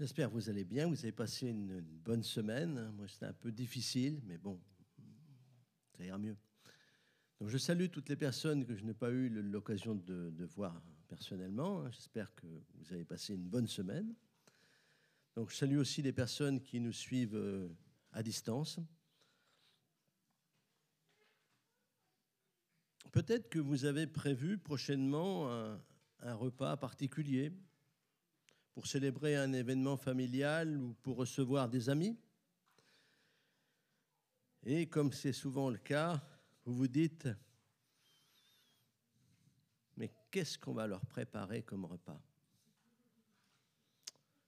J'espère que vous allez bien, vous avez passé une, bonne semaine. Moi, c'était un peu difficile, mais bon, ça ira mieux. Donc, je salue toutes les personnes que je n'ai pas eu l'occasion de, voir personnellement. J'espère que vous avez passé une bonne semaine. Donc, je salue aussi les personnes qui nous suivent euh, à distance. Peut-être que vous avez prévu prochainement un repas particulier pour célébrer un événement familial ou pour recevoir des amis. Et comme c'est souvent le cas, vous vous dites, mais qu'est-ce qu'on va leur préparer comme repas?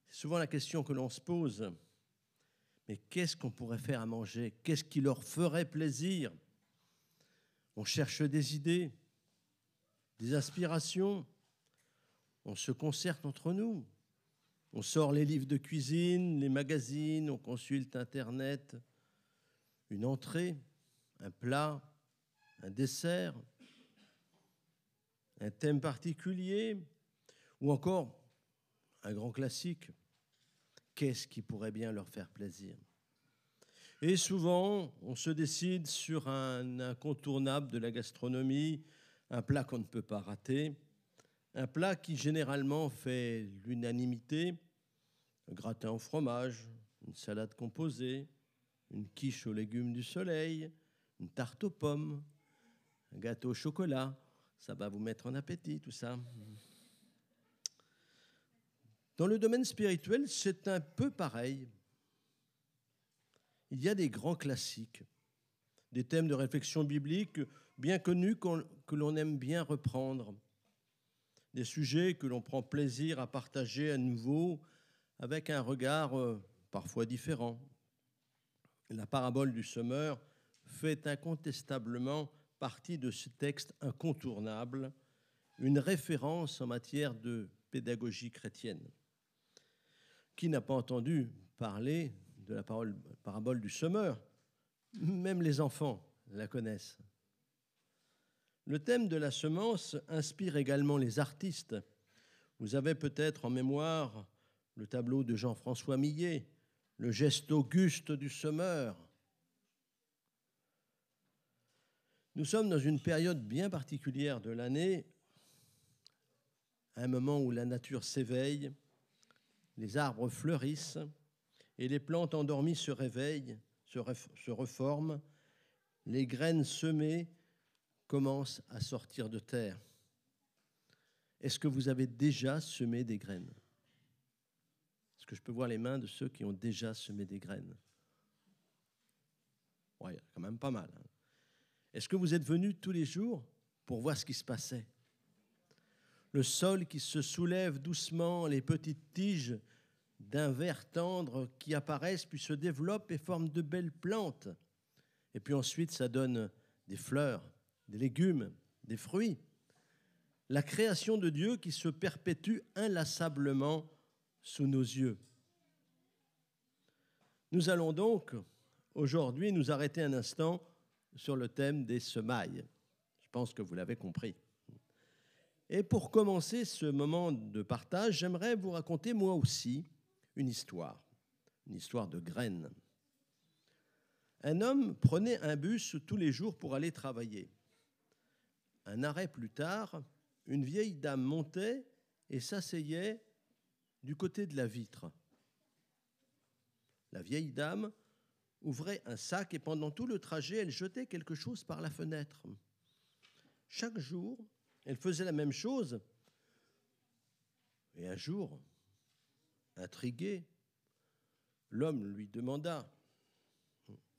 C'est souvent la question que l'on se pose. Mais qu'est-ce qu'on pourrait faire à manger? Qu'est-ce qui leur ferait plaisir? On cherche des idées, des aspirations, on se concerte entre nous. On sort les livres de cuisine, les magazines, on consulte Internet, une entrée, un plat, un dessert, un thème particulier, ou encore un grand classique. Qu'est-ce qui pourrait bien leur faire plaisir? Et souvent, on se décide sur un incontournable de la gastronomie, un plat qu'on ne peut pas rater, un plat qui généralement fait l'unanimité, un gratin au fromage, une salade composée, une quiche aux légumes du soleil, une tarte aux pommes, un gâteau au chocolat. Ça va vous mettre en appétit, tout ça. Dans le domaine spirituel, c'est un peu pareil. Il y a des grands classiques, des thèmes de réflexion biblique bien connus que l'on aime bien reprendre des sujets que l'on prend plaisir à partager à nouveau avec un regard euh, parfois différent. La parabole du semeur fait incontestablement partie de ce texte incontournable, une référence en matière de pédagogie chrétienne. Qui n'a pas entendu parler de la parabole du semeur? Même les enfants la connaissent. Le thème de la semence inspire également les artistes. Vous avez peut-être en mémoire le tableau de Jean-François Millet, le geste auguste du semeur. Nous sommes dans une période bien particulière de l'année, un moment où la nature s'éveille, les arbres fleurissent et les plantes endormies se réveillent, se, reforment, les graines semées commence à sortir de terre. Est-ce que vous avez déjà semé des graines? Est-ce que je peux voir les mains de ceux qui ont déjà semé des graines? Oui, quand même pas mal. Hein. Est-ce que vous êtes venus tous les jours pour voir ce qui se passait? Le sol qui se soulève doucement, les petites tiges d'un vert tendre qui apparaissent, puis se développent et forment de belles plantes. Et puis ensuite, ça donne des fleurs, des légumes, des fruits. La création de Dieu qui se perpétue inlassablement sous nos yeux. Nous allons donc aujourd'hui nous arrêter un instant sur le thème des semailles. Je pense que vous l'avez compris. Et pour commencer ce moment de partage, j'aimerais vous raconter moi aussi une histoire, une histoire de graines. Un homme prenait un bus tous les jours pour aller travailler. Un arrêt plus tard, une vieille dame montait et s'asseyait du côté de la vitre. La vieille dame ouvrait un sac et pendant tout le trajet, elle jetait quelque chose par la fenêtre. Chaque jour, elle faisait la même chose. Et un jour, intrigué, l'homme lui demanda,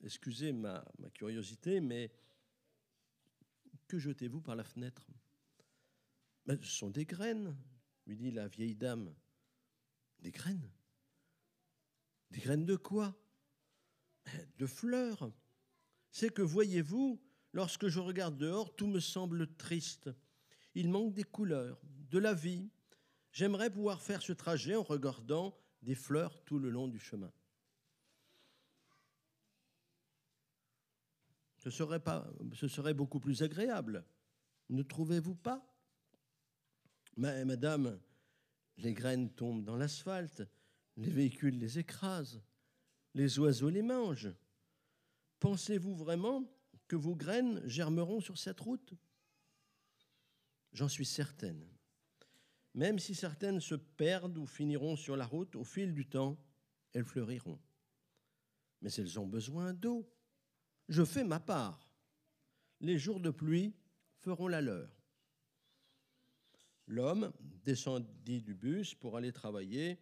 excusez ma, ma curiosité, mais que jetez-vous par la fenêtre? Ce sont des graines, lui dit la vieille dame. Des graines? Des graines de quoi? De fleurs. C'est que, voyez-vous, lorsque je regarde dehors, tout me semble triste. Il manque des couleurs, de la vie. J'aimerais pouvoir faire ce trajet en regardant des fleurs tout le long du chemin. Ce serait, beaucoup plus agréable. Ne trouvez-vous pas? Mais, Madame, les graines tombent dans l'asphalte, les véhicules les écrasent, les oiseaux les mangent. Pensez-vous vraiment que vos graines germeront sur cette route? J'en suis certaine. Même si certaines se perdent ou finiront sur la route, au fil du temps, elles fleuriront. Mais elles ont besoin d'eau. Je fais ma part. Les jours de pluie feront la leur. L'homme descendit du bus pour aller travailler,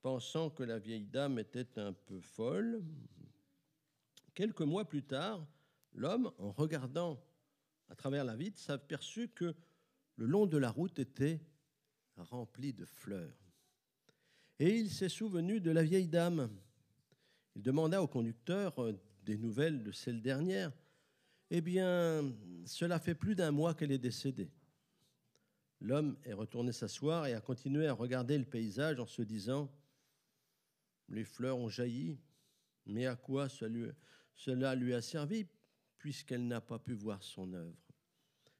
pensant que la vieille dame était un peu folle. Quelques mois plus tard, l'homme, en regardant à travers la vitre, s'aperçut que le long de la route était rempli de fleurs. Et il s'est souvenu de la vieille dame. Il demanda au conducteur euh, des nouvelles de celle dernière. Eh bien, cela fait plus d'un mois qu'elle est décédée. L'homme est retourné s'asseoir et a continué à regarder le paysage en se disant Les fleurs ont jailli, mais à quoi cela lui a servi puisqu'elle n'a pas pu voir son œuvre?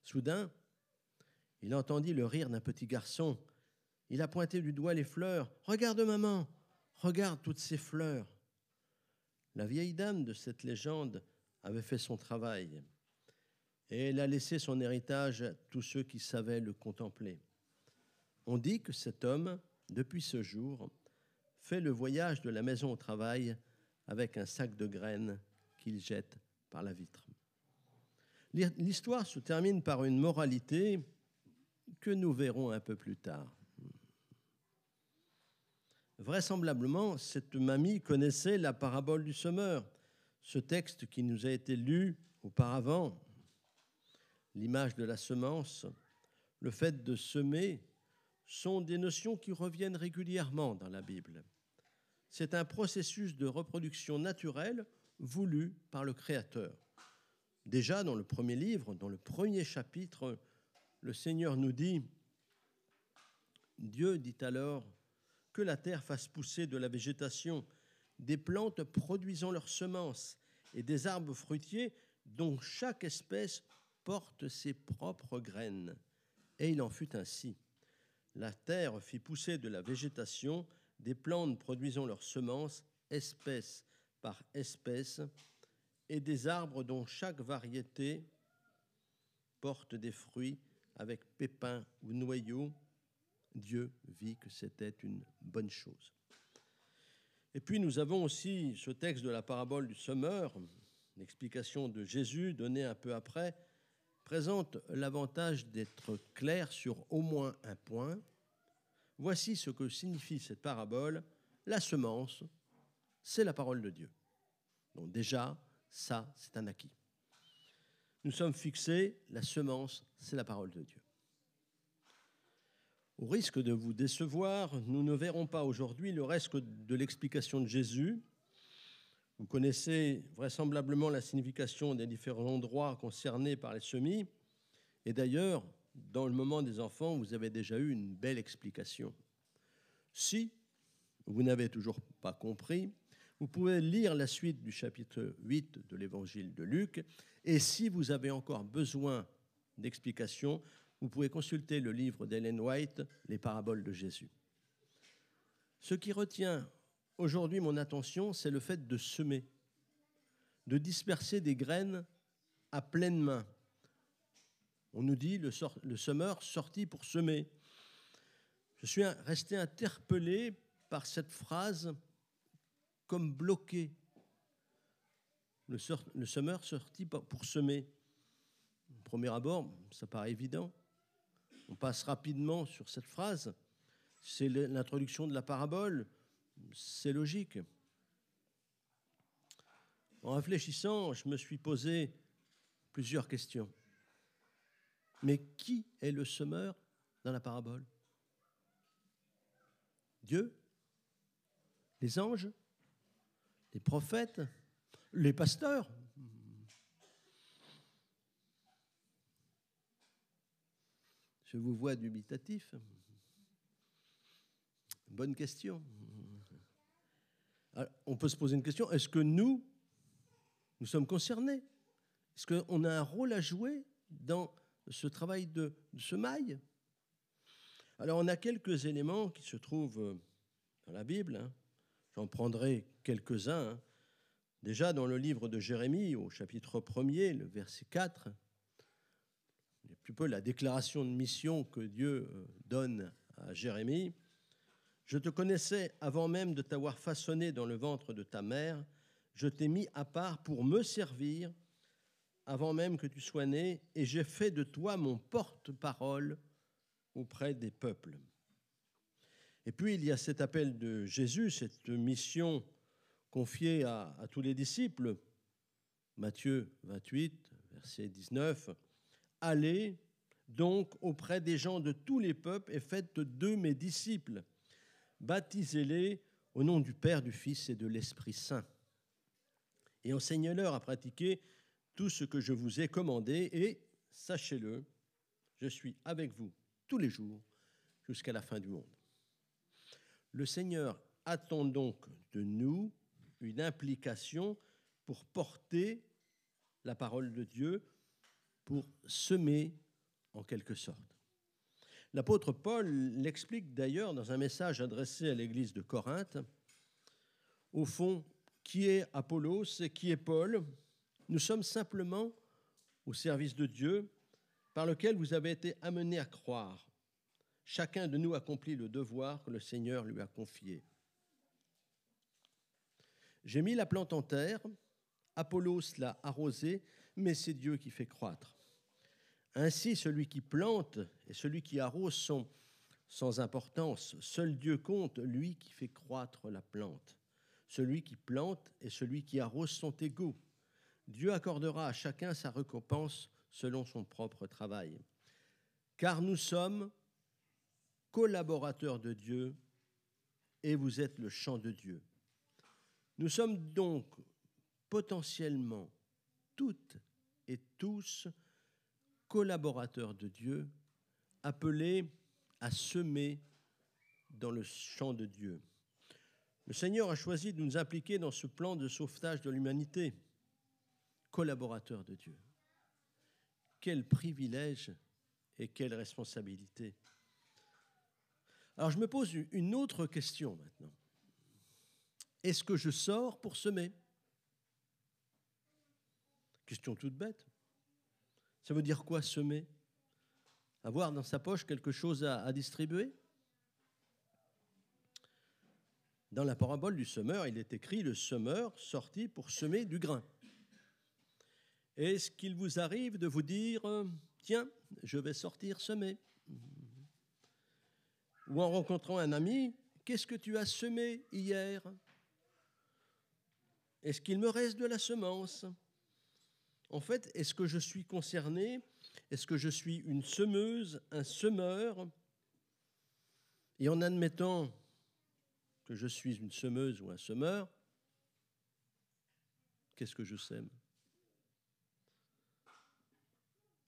Soudain, il entendit le rire d'un petit garçon. Il a pointé du doigt les fleurs. Regarde, maman, regarde toutes ces fleurs. La vieille dame de cette légende avait fait son travail et elle a laissé son héritage à tous ceux qui savaient le contempler. On dit que cet homme, depuis ce jour, fait le voyage de la maison au travail avec un sac de graines qu'il jette par la vitre. L'histoire se termine par une moralité que nous verrons un peu plus tard. Vraisemblablement, cette mamie connaissait la parabole du semeur, ce texte qui nous a été lu auparavant. L'image de la semence, le fait de semer, sont des notions qui reviennent régulièrement dans la Bible. C'est un processus de reproduction naturelle voulu par le Créateur. Déjà dans le premier livre, dans le premier chapitre, le Seigneur nous dit, Dieu dit alors, que la terre fasse pousser de la végétation, des plantes produisant leurs semences et des arbres fruitiers dont chaque espèce porte ses propres graines. Et il en fut ainsi. La terre fit pousser de la végétation, des plantes produisant leurs semences, espèce par espèce, et des arbres dont chaque variété porte des fruits avec pépins ou noyaux, Dieu vit que c'était une bonne chose. Et puis nous avons aussi ce texte de la parabole du semeur, l'explication de Jésus donnée un peu après, présente l'avantage d'être clair sur au moins un point. Voici ce que signifie cette parabole. La semence, c'est la parole de Dieu. Donc déjà, ça, c'est un acquis nous sommes fixés, la semence, c'est la parole de Dieu. Au risque de vous décevoir, nous ne verrons pas aujourd'hui le reste de l'explication de Jésus. Vous connaissez vraisemblablement la signification des différents endroits concernés par les semis. Et d'ailleurs, dans le moment des enfants, vous avez déjà eu une belle explication. Si vous n'avez toujours pas compris, vous pouvez lire la suite du chapitre 8 de l'évangile de Luc. Et si vous avez encore besoin d'explications, vous pouvez consulter le livre d'Ellen White, Les paraboles de Jésus. Ce qui retient aujourd'hui mon attention, c'est le fait de semer, de disperser des graines à pleine main. On nous dit le, le semeur sorti pour semer. Je suis resté interpellé par cette phrase comme bloqué. Le, semeur sortit pour semer. Au premier abord, ça paraît évident. On passe rapidement sur cette phrase. C'est l'introduction de la parabole. C'est logique. En réfléchissant, je me suis posé plusieurs questions. Mais qui est le semeur dans la parabole? Dieu? Les anges? Les prophètes, les pasteurs? Je vous vois dubitatif. Bonne question. on peut se poser une question. Est-ce que nous, nous sommes concernés? Est-ce qu'on a un rôle à jouer dans ce travail de, de semaille Alors, on a quelques éléments qui se trouvent dans la Bible. hein. J'en prendrai quelques-uns. hein. Déjà dans le livre de Jérémie, au chapitre 1er, le verset 4, peu la déclaration de mission que Dieu euh, donne à Jérémie. Je te connaissais avant même de t'avoir façonné dans le ventre de ta mère. Je t'ai mis à part pour me servir avant même que tu sois né, et j'ai fait de toi mon porte-parole auprès des peuples. Et puis il y a cet appel de Jésus, cette mission confiée à, à tous les disciples. Matthieu 28, verset 19. Allez donc auprès des gens de tous les peuples et faites d'eux mes disciples. Baptisez-les au nom du Père, du Fils et de l'Esprit Saint. Et enseignez-leur à pratiquer tout ce que je vous ai commandé, et sachez-le, je suis avec vous tous les jours jusqu'à la fin du monde. Le Seigneur attend donc de nous une implication pour porter la parole de Dieu, pour semer en quelque sorte. L'apôtre Paul l'explique d'ailleurs dans un message adressé à l'église de Corinthe. Au fond, qui est Apollos et qui est Paul? Nous sommes simplement au service de Dieu par lequel vous avez été amenés à croire. Chacun de nous accomplit le devoir que le Seigneur lui a confié. J'ai mis la plante en terre, Apollos l'a arrosée, mais c'est Dieu qui fait croître. Ainsi, celui qui plante et celui qui arrose sont sans importance. Seul Dieu compte, lui qui fait croître la plante. Celui qui plante et celui qui arrose sont égaux. Dieu accordera à chacun sa récompense selon son propre travail. Car nous sommes collaborateurs de Dieu et vous êtes le champ de Dieu. Nous sommes donc potentiellement toutes et tous collaborateurs de Dieu, appelés à semer dans le champ de Dieu. Le Seigneur a choisi de nous impliquer dans ce plan de sauvetage de l'humanité, collaborateurs de Dieu. Quel privilège et quelle responsabilité. Alors je me pose une autre question maintenant. Est-ce que je sors pour semer? Question toute bête. Ça veut dire quoi semer? Avoir dans sa poche quelque chose à, distribuer? Dans la parabole du semeur, il est écrit le semeur sortit pour semer du grain. Est-ce qu'il vous arrive de vous dire tiens, je vais sortir semer Ou en rencontrant un ami, qu'est-ce que tu as semé hier? Est-ce qu'il me reste de la semence? En fait, est-ce que je suis concerné? Est-ce que je suis une semeuse, un semeur? Et en admettant que je suis une semeuse ou un semeur, qu'est-ce que je sème?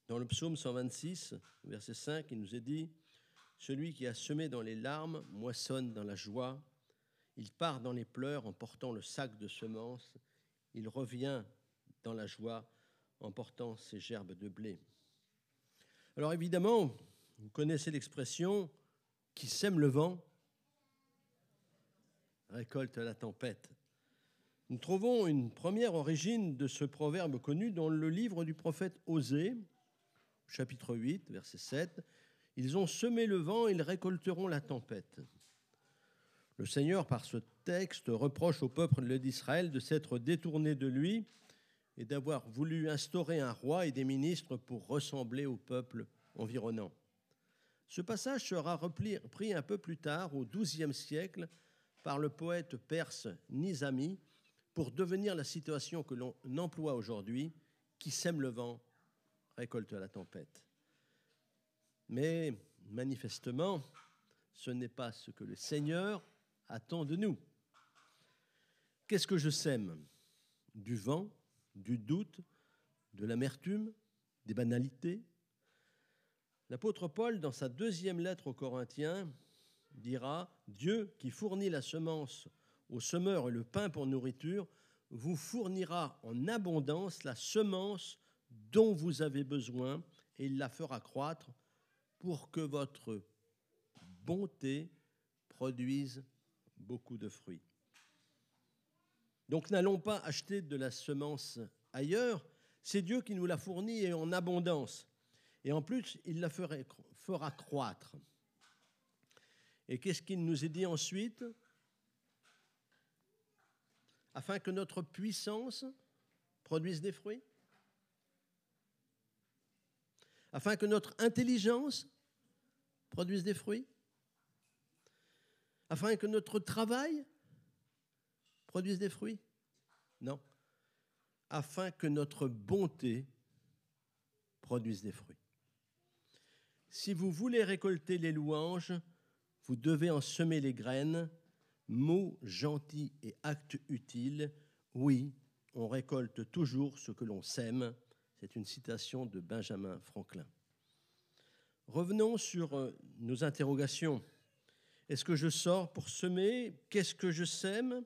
Dans le psaume 126, verset 5, il nous est dit Celui qui a semé dans les larmes moissonne dans la joie. Il part dans les pleurs en portant le sac de semences. Il revient dans la joie en portant ses gerbes de blé. Alors évidemment, vous connaissez l'expression qui sème le vent récolte la tempête. Nous trouvons une première origine de ce proverbe connu dans le livre du prophète Osée, chapitre 8, verset 7. Ils ont semé le vent, ils récolteront la tempête. Le Seigneur, par ce texte, reproche au peuple d'Israël de s'être détourné de lui et d'avoir voulu instaurer un roi et des ministres pour ressembler au peuple environnant. Ce passage sera repris un peu plus tard, au XIIe siècle, par le poète perse Nizami pour devenir la situation que l'on emploie aujourd'hui, qui sème le vent, récolte la tempête. Mais manifestement, ce n'est pas ce que le Seigneur attend de nous. Qu'est-ce que je sème? Du vent, du doute, de l'amertume, des banalités L'apôtre Paul, dans sa deuxième lettre aux Corinthiens, dira Dieu qui fournit la semence au semeur et le pain pour nourriture, vous fournira en abondance la semence dont vous avez besoin et il la fera croître pour que votre bonté produise beaucoup de fruits. Donc n'allons pas acheter de la semence ailleurs, c'est Dieu qui nous la fournit et en abondance. Et en plus, il la fera croître. Et qu'est-ce qu'il nous est dit ensuite? Afin que notre puissance produise des fruits? Afin que notre intelligence produise des fruits? Afin que notre travail produise des fruits? Non. Afin que notre bonté produise des fruits. Si vous voulez récolter les louanges, vous devez en semer les graines, mots gentils et actes utiles. Oui, on récolte toujours ce que l'on sème. C'est une citation de Benjamin Franklin. Revenons sur euh, nos interrogations. Est-ce que je sors pour semer? Qu'est-ce que je sème?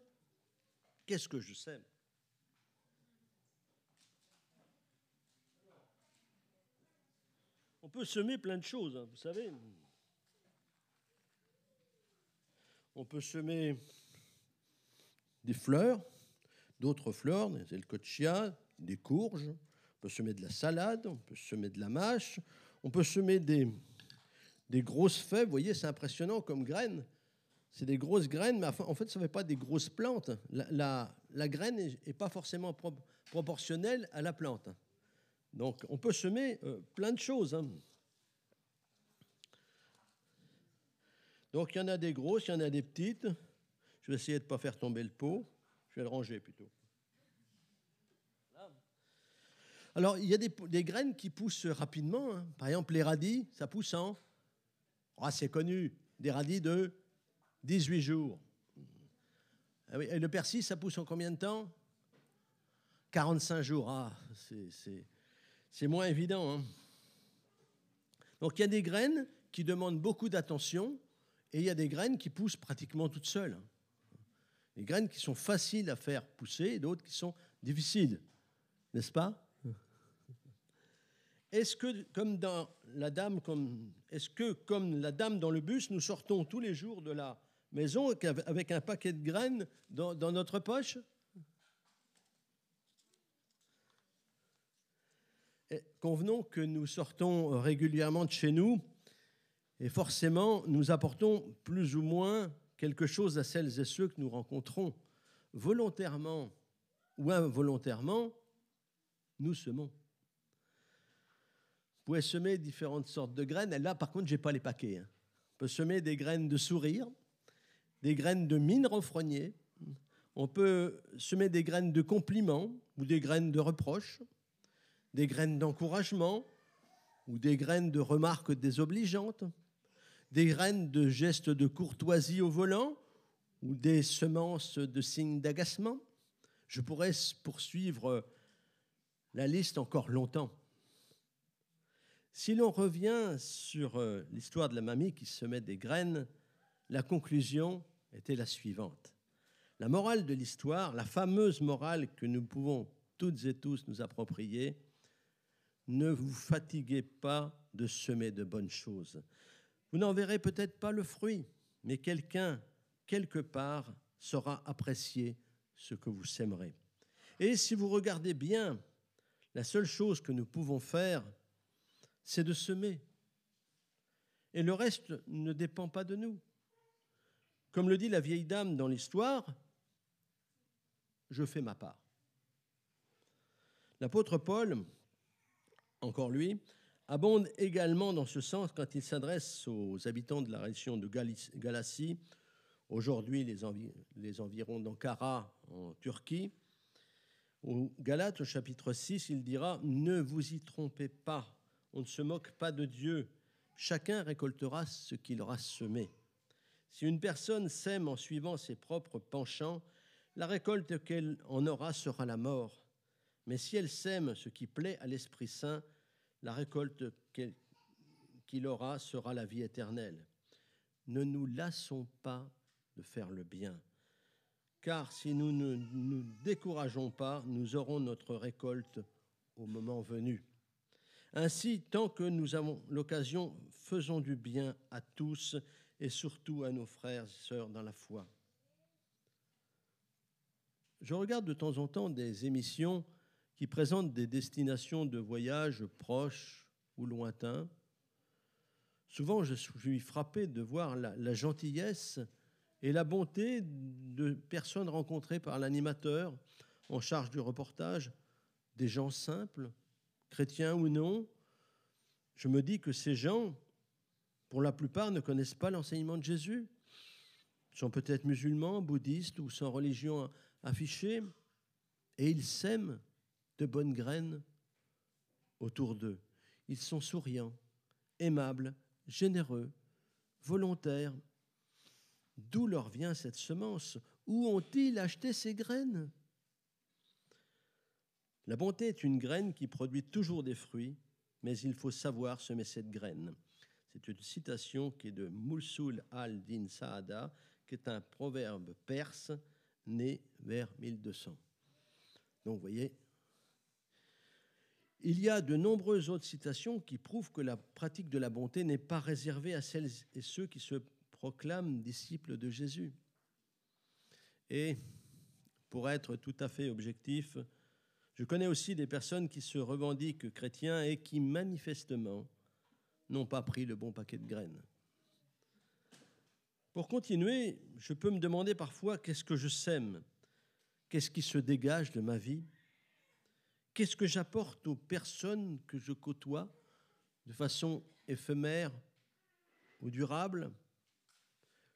Qu'est-ce que je sème? On peut semer plein de choses, hein, vous savez. On peut semer des fleurs, d'autres fleurs, des elcochia, des courges, on peut semer de la salade, on peut semer de la mâche, on peut semer des, des grosses fèves. Vous voyez, c'est impressionnant comme graines. C'est des grosses graines, mais en fait, ça ne fait pas des grosses plantes. La, la, graine n'est pas forcément proportionnelle à la plante. Donc, on peut semer euh, plein de choses. Hein. Donc, il y en a des grosses, il y en a des petites. Je vais essayer de ne pas faire tomber le pot. Je vais le ranger plutôt. Alors, il y a des, graines qui poussent rapidement. Hein. Par exemple, les radis, ça pousse en. Ah, c'est connu. Des radis de 18 jours. Ah et le persil, ça pousse en combien de temps? 45 jours. Ah, c'est moins évident. Hein. Donc, il y a des graines qui demandent beaucoup d'attention et il y a des graines qui poussent pratiquement toutes seules. Des graines qui sont faciles à faire pousser et d'autres qui sont difficiles, n'est-ce pas? Est-ce que, comme dans la dame, comme, est-ce que, comme la dame dans le bus, nous sortons tous les jours de la maison avec un paquet de graines dans, notre poche Convenons que nous sortons régulièrement de chez nous et forcément, nous apportons plus ou moins quelque chose à celles et ceux que nous rencontrons. Volontairement ou involontairement, nous semons. Vous pouvez semer différentes sortes de graines. Là, par contre, je n'ai pas les paquets. Hein. On peut semer des graines de sourire, des graines de mine renfrognée. On peut semer des graines de compliments ou des graines de reproches, des graines d'encouragement ou des graines de remarques désobligeantes des graines de gestes de courtoisie au volant ou des semences de signes d'agacement. Je pourrais poursuivre la liste encore longtemps. Si l'on revient sur euh, l'histoire de la mamie qui semait des graines, la conclusion était la suivante. La morale de l'histoire, la fameuse morale que nous pouvons toutes et tous nous approprier, ne vous fatiguez pas de semer de bonnes choses. Vous n'en verrez peut-être pas le fruit, mais quelqu'un, quelque part, saura apprécier ce que vous sèmerez. Et si vous regardez bien, la seule chose que nous pouvons faire, c'est de semer. Et le reste ne dépend pas de nous. Comme le dit la vieille dame dans l'histoire, je fais ma part. L'apôtre Paul, encore lui, abonde également dans ce sens quand il s'adresse aux habitants de la région de Galatie, aujourd'hui les, environs d'Ankara en Turquie. Au Galates, au chapitre 6, il dira Ne vous y trompez pas, on ne se moque pas de Dieu, chacun récoltera ce qu'il aura semé. Si une personne sème en suivant ses propres penchants, la récolte qu'elle en aura sera la mort. Mais si elle sème ce qui plaît à l'Esprit Saint, la récolte qu'il aura sera la vie éternelle. Ne nous lassons pas de faire le bien, car si nous ne nous décourageons pas, nous aurons notre récolte au moment venu. Ainsi, tant que nous avons l'occasion, faisons du bien à tous et surtout à nos frères et sœurs dans la foi. je regarde de temps en temps des émissions qui présentent des destinations de voyage proches ou lointains. Souvent, je suis frappé de voir la, la gentillesse et la bonté de personnes rencontrées par l'animateur en charge du reportage, des gens simples, chrétiens ou non. Je me dis que ces gens, pour la plupart, ne connaissent pas l'enseignement de Jésus. Ils sont peut-être musulmans, bouddhistes ou sans religion affichée, et ils sèment de bonnes graines autour d'eux. Ils sont souriants, aimables, généreux, volontaires, D'où leur vient cette semence? Où ont-ils acheté ces graines? La bonté est une graine qui produit toujours des fruits, mais il faut savoir semer cette graine. C'est une citation qui est de Moulsoul al-Din Saada, qui est un proverbe perse né vers 1200. Donc vous voyez, il y a de nombreuses autres citations qui prouvent que la pratique de la bonté n'est pas réservée à celles et ceux qui se proclame disciple de Jésus. Et pour être tout à fait objectif, je connais aussi des personnes qui se revendiquent chrétiens et qui manifestement n'ont pas pris le bon paquet de graines. Pour continuer, je peux me demander parfois qu'est-ce que je sème, qu'est-ce qui se dégage de ma vie, qu'est-ce que j'apporte aux personnes que je côtoie de façon éphémère ou durable,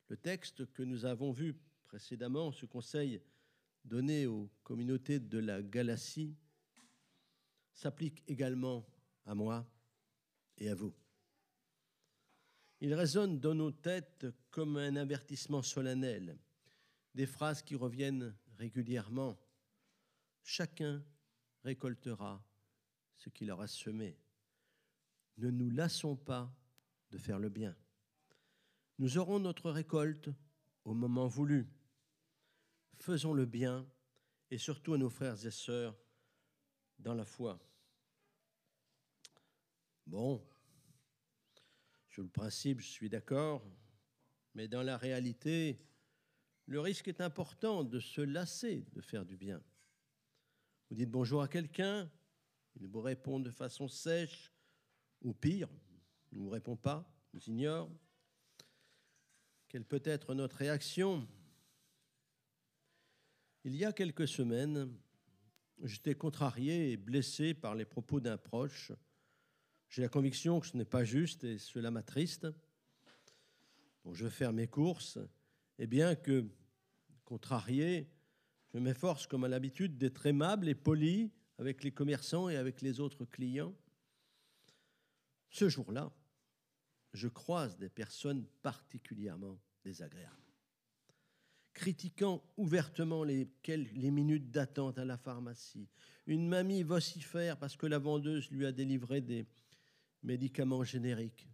le texte que nous avons vu précédemment, ce conseil donné aux communautés de la Galatie, s'applique également à moi et à vous. Il résonne dans nos têtes comme un avertissement solennel, des phrases qui reviennent régulièrement. Chacun récoltera ce qu'il aura semé. Ne nous lassons pas de faire le bien. Nous aurons notre récolte au moment voulu. Faisons le bien et surtout à nos frères et sœurs dans la foi. Bon, sur le principe, je suis d'accord, mais dans la réalité, le risque est important de se lasser de faire du bien. Vous dites bonjour à quelqu'un, il vous répond de façon sèche, ou pire, ne vous répond pas, vous ignore. Quelle peut être notre réaction? Il y a quelques semaines, j'étais contrarié et blessé par les propos d'un proche. J'ai la conviction que ce n'est pas juste et cela m'attriste. Je vais faire mes courses et bien que contrarié, je m'efforce comme à l'habitude d'être aimable et poli avec les commerçants et avec les autres clients. Ce jour-là, je croise des personnes particulièrement désagréables, critiquant ouvertement les, les minutes d'attente à la pharmacie. Une mamie vocifère parce que la vendeuse lui a délivré des médicaments génériques.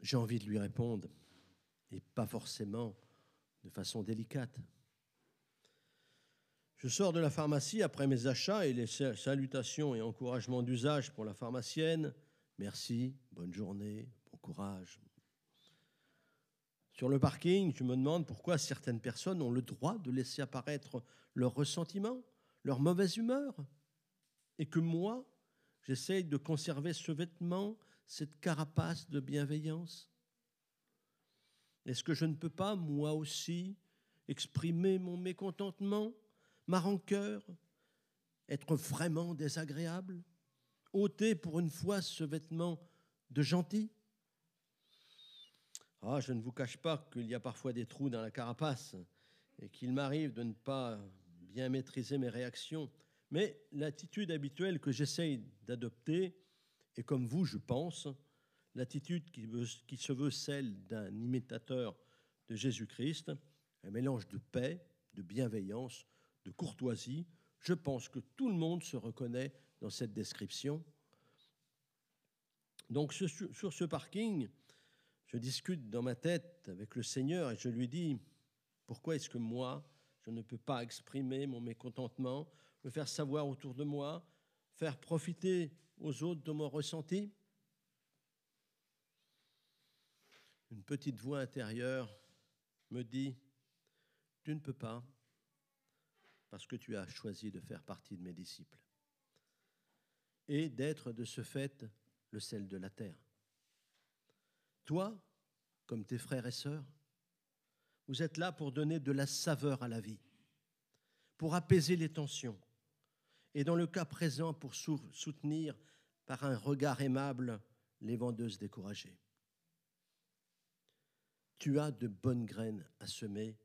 J'ai envie de lui répondre, et pas forcément de façon délicate. Je sors de la pharmacie après mes achats et les salutations et encouragements d'usage pour la pharmacienne. Merci, bonne journée, bon courage. Sur le parking, je me demande pourquoi certaines personnes ont le droit de laisser apparaître leur ressentiment, leur mauvaise humeur, et que moi, j'essaye de conserver ce vêtement, cette carapace de bienveillance. Est-ce que je ne peux pas, moi aussi, exprimer mon mécontentement, ma rancœur, être vraiment désagréable ôter pour une fois ce vêtement de gentil? Ah, Je ne vous cache pas qu'il y a parfois des trous dans la carapace et qu'il m'arrive de ne pas bien maîtriser mes réactions. Mais l'attitude habituelle que j'essaye d'adopter, et comme vous, je pense, l'attitude qui, se veut celle d'un imitateur de Jésus-Christ, un mélange de paix, de bienveillance, de courtoisie, je pense que tout le monde se reconnaît dans cette description. Donc sur ce parking, je discute dans ma tête avec le Seigneur et je lui dis, pourquoi est-ce que moi, je ne peux pas exprimer mon mécontentement, le faire savoir autour de moi, faire profiter aux autres de mon ressenti Une petite voix intérieure me dit, tu ne peux pas, parce que tu as choisi de faire partie de mes disciples et d'être de ce fait le sel de la terre. Toi, comme tes frères et sœurs, vous êtes là pour donner de la saveur à la vie, pour apaiser les tensions, et dans le cas présent, pour soutenir par un regard aimable les vendeuses découragées. Tu as de bonnes graines à semer,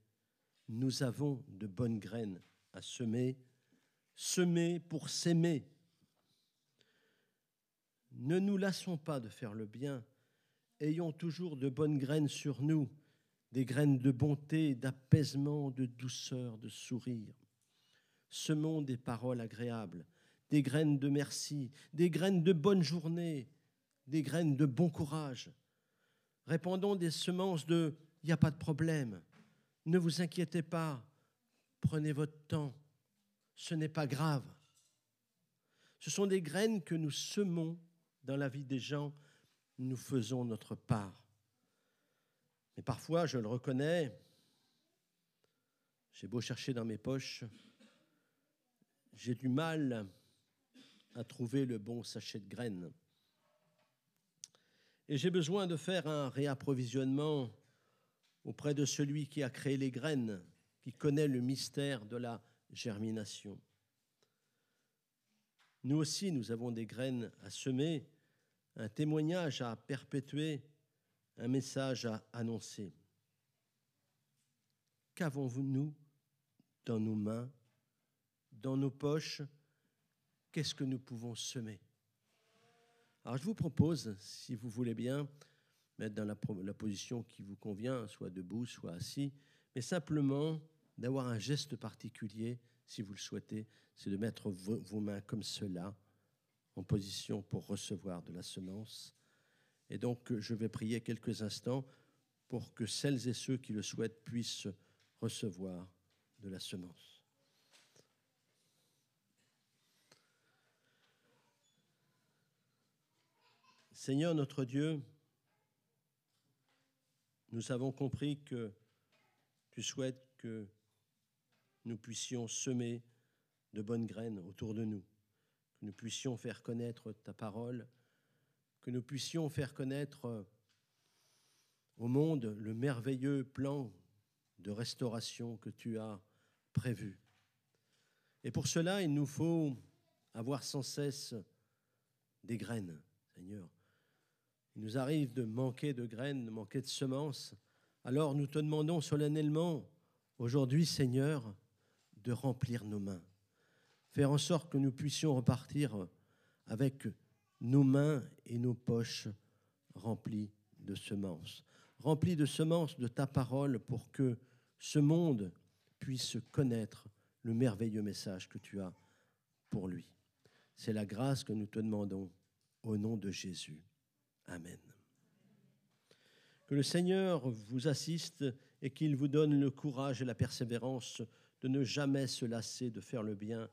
nous avons de bonnes graines à semer, semer pour s'aimer. Ne nous lassons pas de faire le bien, ayons toujours de bonnes graines sur nous, des graines de bonté, d'apaisement, de douceur, de sourire. Semons des paroles agréables, des graines de merci, des graines de bonne journée, des graines de bon courage. Répandons des semences de il n'y a pas de problème, ne vous inquiétez pas, prenez votre temps, ce n'est pas grave. Ce sont des graines que nous semons dans la vie des gens nous faisons notre part. Mais parfois, je le reconnais, j'ai beau chercher dans mes poches, j'ai du mal à trouver le bon sachet de graines. Et j'ai besoin de faire un réapprovisionnement auprès de celui qui a créé les graines, qui connaît le mystère de la germination. Nous aussi, nous avons des graines à semer un témoignage à perpétuer, un message à annoncer. Qu'avons-nous dans nos mains, dans nos poches Qu'est-ce que nous pouvons semer? Alors je vous propose, si vous voulez bien, mettre dans la, la position qui vous convient, soit debout, soit assis, mais simplement d'avoir un geste particulier, si vous le souhaitez, c'est de mettre vos mains comme cela en position pour recevoir de la semence. Et donc, je vais prier quelques instants pour que celles et ceux qui le souhaitent puissent recevoir de la semence. Seigneur notre Dieu, nous avons compris que tu souhaites que nous puissions semer de bonnes graines autour de nous que nous puissions faire connaître ta parole, que nous puissions faire connaître euh, au monde le merveilleux plan de restauration que tu as prévu. Et pour cela, il nous faut avoir sans cesse des graines, Seigneur. Il nous arrive de manquer de graines, de manquer de semences. Alors nous te demandons solennellement, aujourd'hui, Seigneur, de remplir nos mains faire en sorte que nous puissions repartir avec nos mains et nos poches remplies de semences, remplies de semences de ta parole pour que ce monde puisse connaître le merveilleux message que tu as pour lui. C'est la grâce que nous te demandons au nom de Jésus. Amen. Que le Seigneur vous assiste et qu'il vous donne le courage et la persévérance de ne jamais se lasser de faire le bien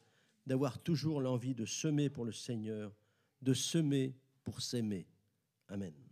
d'avoir toujours l'envie de semer pour le Seigneur, de semer pour s'aimer. Amen.